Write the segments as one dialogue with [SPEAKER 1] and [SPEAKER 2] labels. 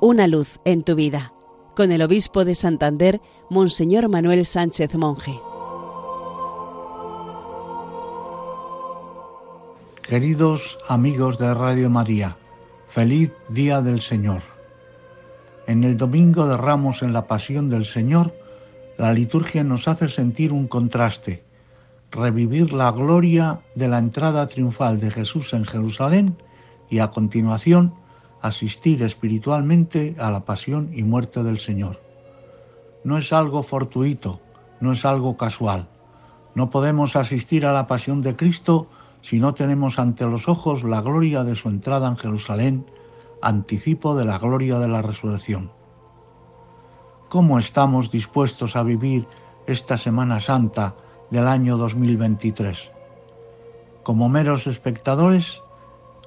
[SPEAKER 1] Una luz en tu vida, con el obispo de Santander, Monseñor Manuel Sánchez Monje.
[SPEAKER 2] Queridos amigos de Radio María, feliz día del Señor. En el domingo de Ramos en la Pasión del Señor, la liturgia nos hace sentir un contraste, revivir la gloria de la entrada triunfal de Jesús en Jerusalén y a continuación asistir espiritualmente a la pasión y muerte del Señor. No es algo fortuito, no es algo casual. No podemos asistir a la pasión de Cristo si no tenemos ante los ojos la gloria de su entrada en Jerusalén, anticipo de la gloria de la resurrección. ¿Cómo estamos dispuestos a vivir esta Semana Santa del año 2023? ¿Como meros espectadores?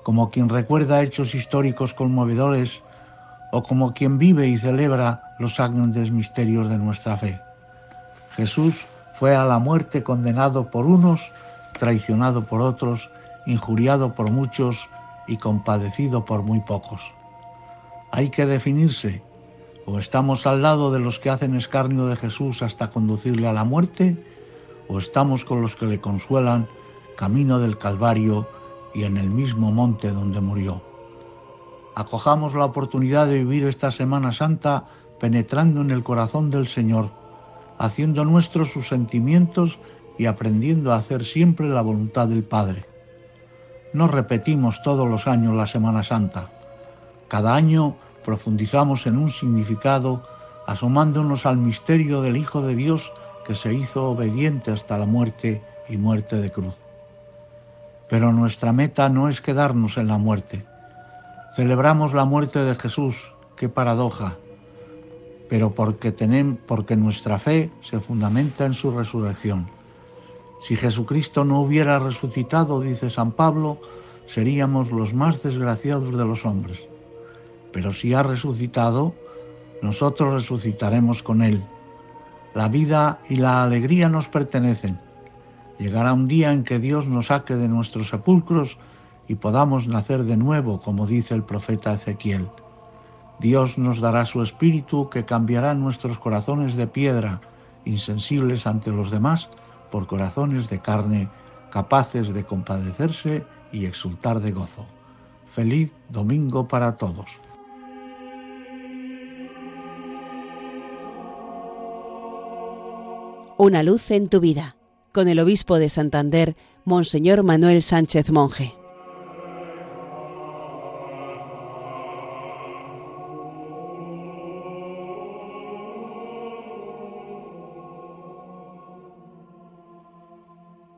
[SPEAKER 2] ¿Como quien recuerda hechos históricos conmovedores? ¿O como quien vive y celebra los grandes misterios de nuestra fe? Jesús fue a la muerte condenado por unos, traicionado por otros, injuriado por muchos y compadecido por muy pocos. Hay que definirse o estamos al lado de los que hacen escarnio de Jesús hasta conducirle a la muerte, o estamos con los que le consuelan camino del Calvario y en el mismo monte donde murió. Acojamos la oportunidad de vivir esta Semana Santa penetrando en el corazón del Señor, haciendo nuestros sus sentimientos y aprendiendo a hacer siempre la voluntad del Padre. No repetimos todos los años la Semana Santa. Cada año profundizamos en un significado asomándonos al misterio del Hijo de Dios que se hizo obediente hasta la muerte y muerte de cruz. Pero nuestra meta no es quedarnos en la muerte. Celebramos la muerte de Jesús, qué paradoja, pero porque, tenemos, porque nuestra fe se fundamenta en su resurrección. Si Jesucristo no hubiera resucitado, dice San Pablo, seríamos los más desgraciados de los hombres pero si ha resucitado, nosotros resucitaremos con Él. La vida y la alegría nos pertenecen. Llegará un día en que Dios nos saque de nuestros sepulcros y podamos nacer de nuevo, como dice el profeta Ezequiel. Dios nos dará su espíritu que cambiará nuestros corazones de piedra, insensibles ante los demás, por corazones de carne, capaces de compadecerse y exultar de gozo. Feliz domingo para todos.
[SPEAKER 1] Una luz en tu vida, con el obispo de Santander, Monseñor Manuel Sánchez Monje.